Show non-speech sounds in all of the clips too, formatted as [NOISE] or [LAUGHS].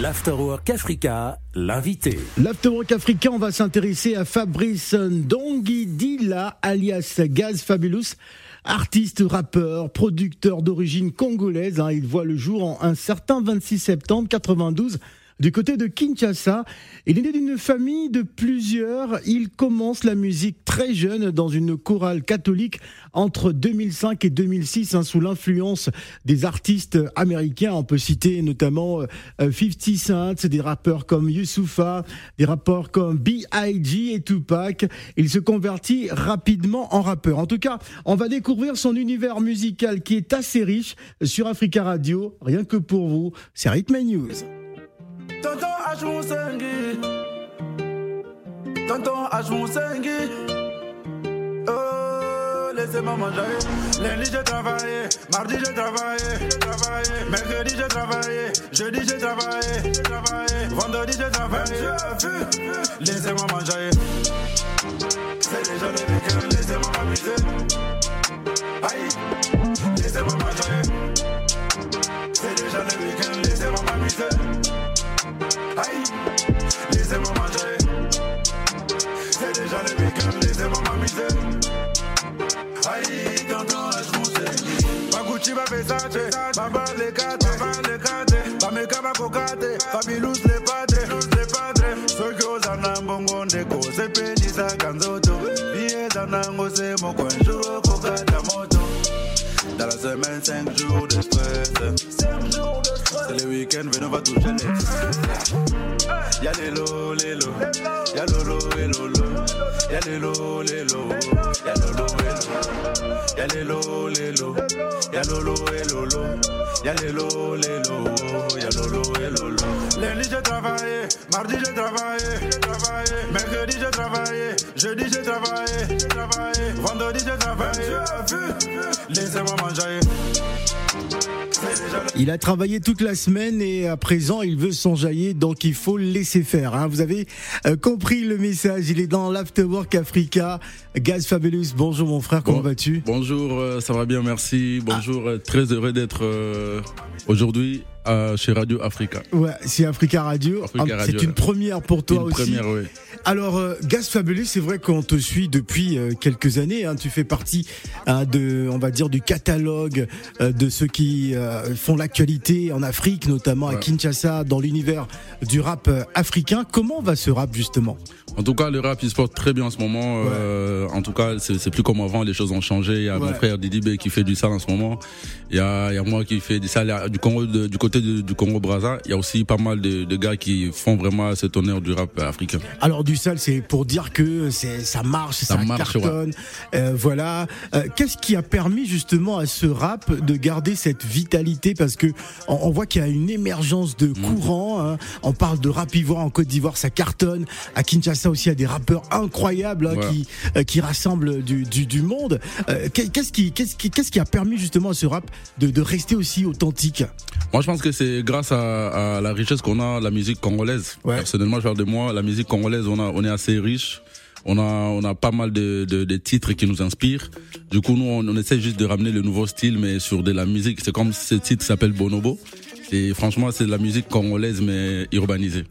L'Afterwork Africa, l'invité. L'Afterwork Africa, on va s'intéresser à Fabrice Dila, alias Gaz Fabulous. Artiste, rappeur, producteur d'origine congolaise, hein. il voit le jour en un certain 26 septembre 92 du côté de Kinshasa. Il est né d'une famille de plusieurs. Il commence la musique très jeune dans une chorale catholique entre 2005 et 2006 hein, sous l'influence des artistes américains. On peut citer notamment 50 euh, Cent, des rappeurs comme Youssoufa, des rappeurs comme B.I.G. et Tupac. Il se convertit rapidement en rappeur. En tout cas, on va découvrir son univers musical qui est assez riche sur Africa Radio. Rien que pour vous, c'est Rhythm News. Tonton H mon Tonton H mon Oh, laissez-moi manger. Lundi j'ai travaillé, mardi j'ai travaillé, travaillé. Mercredi j'ai travaillé, jeudi j'ai travaillé, travaillé. Vendredi j'ai travaillé. Laissez-moi manger. C'est déjà le week-end, laissez-moi m'amuser. Ma cocate, Fabulous, les padres, les padres. Ceux qui osent en un jour, coca, la moto. Dans la semaine, 5 jours de stress. 5 jours de stress. C'est le week-end, venez, on va toucher les. Y'a les lots, les lots. Y'a lolo et lolo. Y'a les les. Y'a lolo. Y'a les lots, les lots. Y'a lolo et lolo. Y'a les lots, les lots. Y'a lolo et lolo. Lundi j'ai travaillé, mardi j'ai travaillé, travaillé. Mercredi j'ai travaillé, jeudi j'ai travaillé, travaillé. Vendredi j'ai travaillé. Laissez-moi manger. Il a travaillé toute la semaine et à présent il veut s'enjailler donc il faut le laisser faire. Hein. Vous avez euh, compris le message, il est dans l'Afterwork Africa. Gaz Fabulous, bonjour mon frère, comment vas-tu? Bonjour, euh, ça va bien, merci. Bonjour, euh, très heureux d'être aujourd'hui chez Radio Africa. Ouais, c'est Africa Radio. c'est une première pour toi une aussi. Première, oui. Alors, euh, Gaz Fabulous, c'est vrai qu'on te suit depuis euh, quelques années. Hein, tu fais partie hein, de, on va dire, du catalogue euh, de ceux qui font l'actualité en Afrique, notamment à Kinshasa, dans l'univers du rap africain. Comment va ce rap justement? En tout cas, le rap il se porte très bien en ce moment. en tout cas, c'est plus comme avant. Les choses ont changé. Il y a mon frère Didi B qui fait du sale en ce moment. Il y a, il y a moi qui fait du sale du Congo, du côté du Congo Brazza. Il y a aussi pas mal de, de, gars qui font vraiment cet honneur du rap africain. Alors du sale, c'est pour dire que ça marche, ça, cartonne. Euh, voilà. Euh, qu'est-ce qui a permis justement à ce rap de garder cette vitalité? Parce que on, voit qu'il y a une émergence de mhm. courant. Hein. On parle de rap ivoire en Côte d'Ivoire, ça cartonne. À Kinshasa aussi, il y a des rappeurs incroyables hein, qui euh, qui rassemblent du, du, du monde. qu'est-ce qui qu'est-ce qui qu'est-ce qui a permis justement à ce rap de, de rester aussi authentique? Moi, je pense que c'est grâce à, à, la richesse qu'on a la musique congolaise. Personnellement, je parle de moi, la musique congolaise, on a, on est assez riche. On a, on a pas mal de, de, de titres qui nous inspirent. Du coup, nous, on, on, essaie juste de ramener le nouveau style, mais sur de la musique. C'est comme ce titre s'appelle Bonobo. Et franchement, c'est de la musique congolaise, mais urbanisée.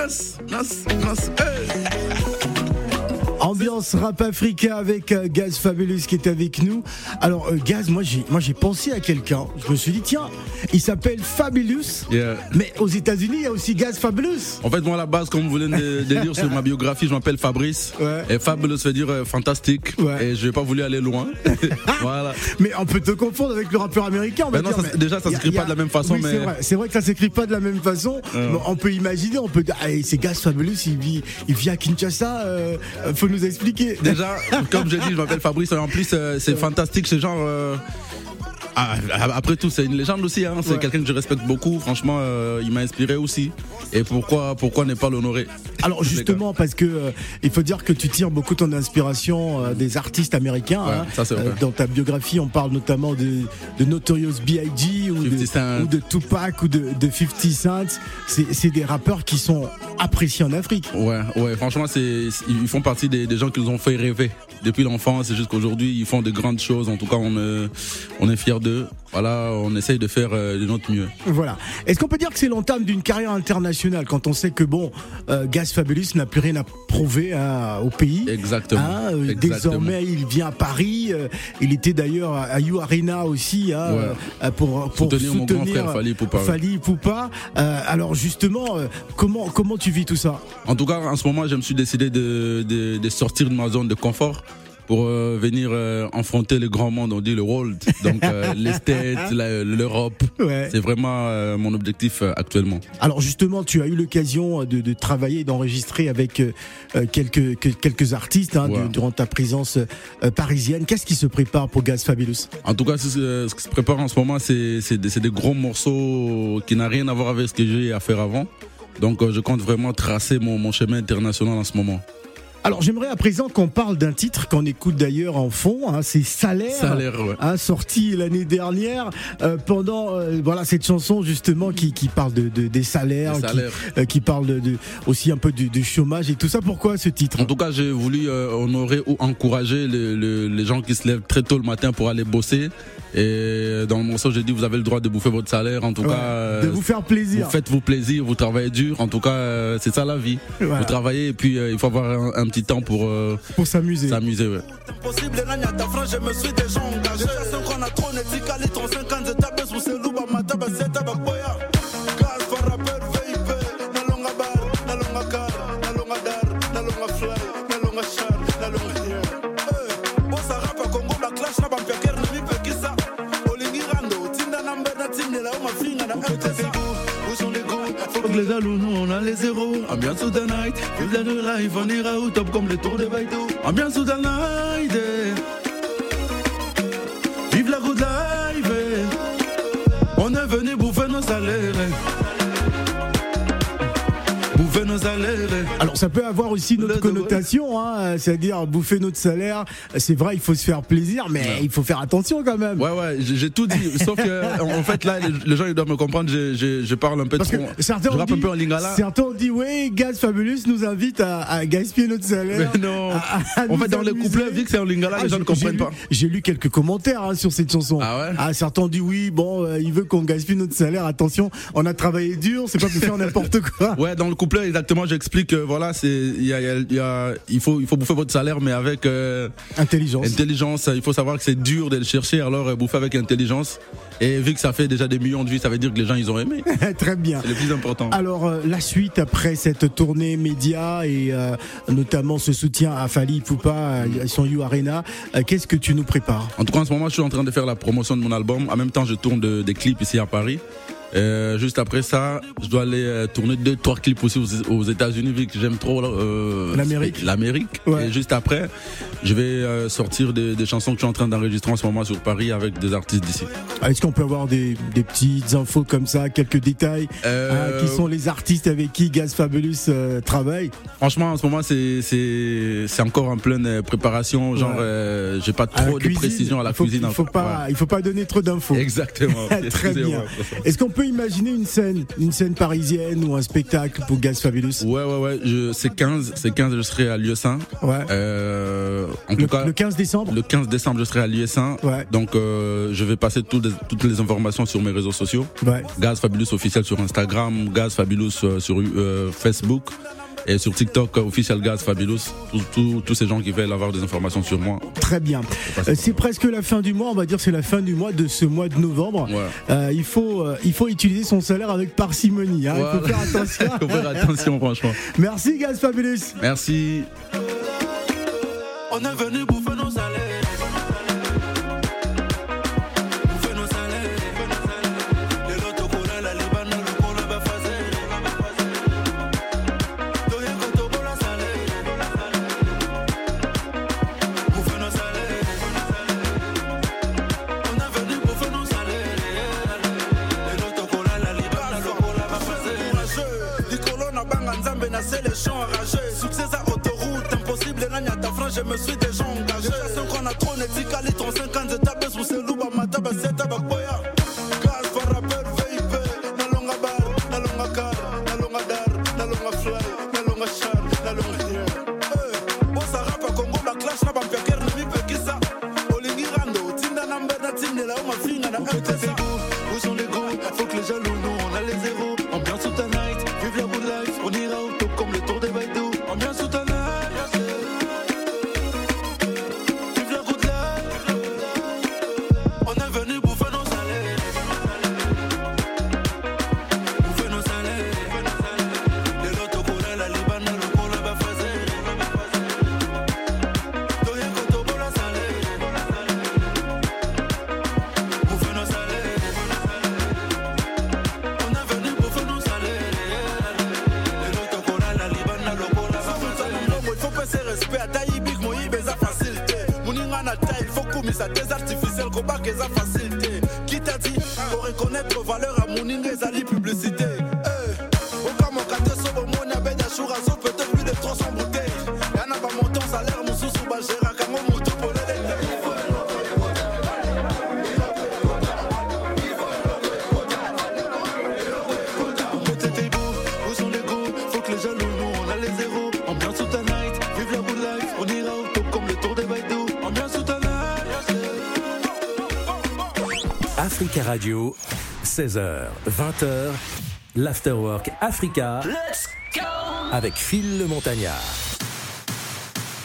goodness. Nas, nas, hey. [LAUGHS] Ambiance rap africain avec euh, Gaz Fabulous qui est avec nous. Alors euh, Gaz, moi j'ai moi j'ai pensé à quelqu'un. Je me suis dit tiens, il s'appelle Fabulous. Mais aux États-Unis, il y a aussi Gaz Fabulous. En fait, moi à la base, comme vous venez de, [LAUGHS] de dire sur ma biographie, je m'appelle Fabrice. Et Fabulous veut dire euh, fantastique. Et je n'ai pas voulu aller loin. [LAUGHS] Mais on peut te confondre avec le rappeur américain. On ben déjà, ça ne s'écrit pas de la même façon. Mais... C'est vrai. que ça s'écrit pas de la même façon. On peut imaginer, on peut. Ah, c'est Gaz Fabulous. Il vit, à Kinshasa. faut nous expliquer. Déjà, comme j'ai dit, je m'appelle Fabrice. Et en plus, euh, c'est fantastique. C'est genre. Euh, ah, après tout, c'est une légende aussi. Hein. C'est Ouais. quelqu'un que je respecte beaucoup. Franchement, euh, il m'a inspiré aussi. Et pourquoi, pourquoi ne pas l'honorer? Alors justement parce que euh, il faut dire que tu tires beaucoup ton inspiration euh, des artistes américains. Ouais, hein. ça, c'est vrai. dans ta biographie, on parle notamment de, de Notorious B.I.G. ou 50 de, ou de Tupac ou de, de 50 Cent. C'est des rappeurs qui sont appréciés en Afrique. Ouais, ouais, franchement, ils font partie des, des gens qui nous ont fait rêver depuis l'enfance et jusqu'aujourd'hui. Ils font de grandes choses. En tout cas, on, on est fiers Voilà, on essaye de faire euh, de notre mieux. Voilà. Est-ce qu'on peut dire que c'est l'entame d'une carrière internationale quand on sait que bon, euh, Gaz Fabulous n'a plus rien à prouver hein, au pays. Exactement. Hein, euh, Exactement. désormais, il vient à Paris. euh, il était d'ailleurs à You Arena aussi hein, Ouais. pour, pour Soutenir mon grand frère Ipupa. Euh, alors justement, comment comment tu vis tout ça? En tout cas, en ce moment, je me suis décidé de, de, de sortir de ma zone de confort pour euh, venir euh, affronter le grand monde, on dit le world, donc euh, [LAUGHS] les States, l'Europe. Ouais. C'est vraiment euh, mon objectif euh, actuellement. Alors justement, tu as eu l'occasion de, de travailler d'enregistrer avec quelques que- quelques artistes hein, Ouais. durant ta présence parisienne. Qu'est-ce qui se prépare pour Gaz Fabulous? En tout cas, ce, ce- qui se prépare en ce moment, c'est des, des gros morceaux qui n'ont rien à voir avec ce que j'ai à faire avant. Donc, je compte vraiment tracer mon, mon chemin international en ce moment. Alors j'aimerais à présent qu'on parle d'un titre qu'on écoute d'ailleurs en fond, hein, c'est Salaire. Salaire, ouais. hein, sorti l'année dernière euh, pendant euh, voilà cette chanson justement qui, qui parle de, de- des salaires, qui- euh, Qui, parle de, de- aussi un peu du, du chômage et tout ça. Pourquoi ce titre? En tout cas, j'ai voulu honorer ou encourager le- le- les gens qui se lèvent très tôt le matin pour aller bosser. Et dans le morceau, j'ai dit, vous avez le droit de bouffer votre salaire. En tout Ouais, cas, de vous faire plaisir. vous faites-vous plaisir, vous travaillez dur. En tout cas, euh, c'est ça la vie. Voilà. Vous travaillez et puis euh, il faut avoir un, un petit temps pour euh, Pour s'amuser. s'amuser. Ouais. Vive le live On ira au top comme les tours de Baïdou Ambiance night eh. Vive la life eh. On est venu bouffer nos salaires Alors ça peut avoir aussi une autre Le- connotation, hein, c'est-à-dire bouffer notre salaire. C'est vrai, il faut se faire plaisir, mais il faut faire attention quand même. Ouais, ouais, j'ai tout dit. Sauf que, [LAUGHS] en fait, là, les, gens, ils doivent me comprendre. Je, je, je parle un peu Parce que trop. certains je ont rappe dit, un peu en lingala. certains ont dit, oui, Gaz Fabulous nous invite à, à gaspiller notre salaire. Mais non. à- à En fait, dans les amuser. couplets, vu que c'est en lingala, Ah, les gens ne comprennent lu- pas. J'ai lu quelques commentaires hein, sur cette chanson. Ah ouais certains ont dit oui, bon, euh, il veut qu'on gaspille notre salaire. Attention, on a travaillé dur, c'est pas pour faire [LAUGHS] n'importe quoi. Ouais, dans le couplet, exactement, j'explique que voilà, c'est, il y a, il y a- il y a- il faut, il faut bouffer votre salaire, mais avec euh, Intelligence. intelligence. Il faut savoir que c'est dur de le chercher, alors euh, bouffer avec intelligence. Et vu que ça fait déjà des millions de vues, ça veut dire que les gens, ils ont aimé. [LAUGHS] Très bien. C'est le plus important. Alors euh, la suite après cette tournée média et euh, notamment ce soutien à Fali Ipupa, euh, son You Arena, qu'est-ce que tu nous prépares? En tout cas, en ce moment, je suis en train de faire la promotion de mon album. En même temps, je tourne de- des clips ici à Paris. Euh, juste après ça, je dois aller euh, tourner deux, trois clips aussi aux, aux États-Unis vu que j'aime trop euh, L'Amérique. L'Amérique. Ouais. Et juste après, je vais euh, sortir des, des chansons que je suis en train d'enregistrer en ce moment sur Paris avec des artistes d'ici. Ah, Est-ce qu'on peut avoir des, des petites infos comme ça, quelques détails Euh, hein, Qui sont les artistes avec qui Gaz Fabulous travaille? Franchement, en ce moment, c'est encore en pleine préparation. Genre, Ouais. j'ai pas trop de précision à la il faut, cuisine. Il faut pas, il faut pas donner trop d'infos. Exactement. [LAUGHS] Très [LAUGHS] bien. Est-ce qu'on peut imaginer une scène, une scène parisienne ou un spectacle pour Gaz Fabulous? Ouais, ouais, ouais. Je, c'est 15, c'est 15, je serai à Lieu-Saint. Ouais. Euh, en Le, tout cas, le 15 décembre? le 15 décembre, je serai à Lieu-Saint. Ouais. Donc, euh, je vais passer toutes les, toutes les informations sur mes réseaux sociaux. Ouais. Gaz Fabulous officiel sur Instagram, Gaz Fabulous euh, sur euh, Facebook. Et sur TikTok, official Gaz Fabulous, tous ces gens qui veulent avoir des informations sur moi. Très bien. C'est presque la fin du mois, on va dire c'est la fin du mois de ce mois de novembre. il, faut, il faut utiliser son salaire avec parcimonie. Hein. Il faut faire attention. [LAUGHS] il faut faire attention, franchement. Merci Gaz Fabulous. Merci. On est venu bouffer nos salaires. Je me suis déjà engagé. J'ai qu'on a trop netikali, ton 50 étapes sous ces loups, mataba, seta, bakoya. Gaz for rappeur, VIP, na longa bar, car, dar, fly, char, yeah. Hey, bossa rapa Congo, la clash na mpe ata yibik moyiba eza fasile te moninga na tai fokumisa des artificiel kobaka eza fasile te kitati koreconnaitre valeur ya moninga ezali Africa Radio, 16h, 20h, l'Afterwork Africa. Avec Phil le Montagnard.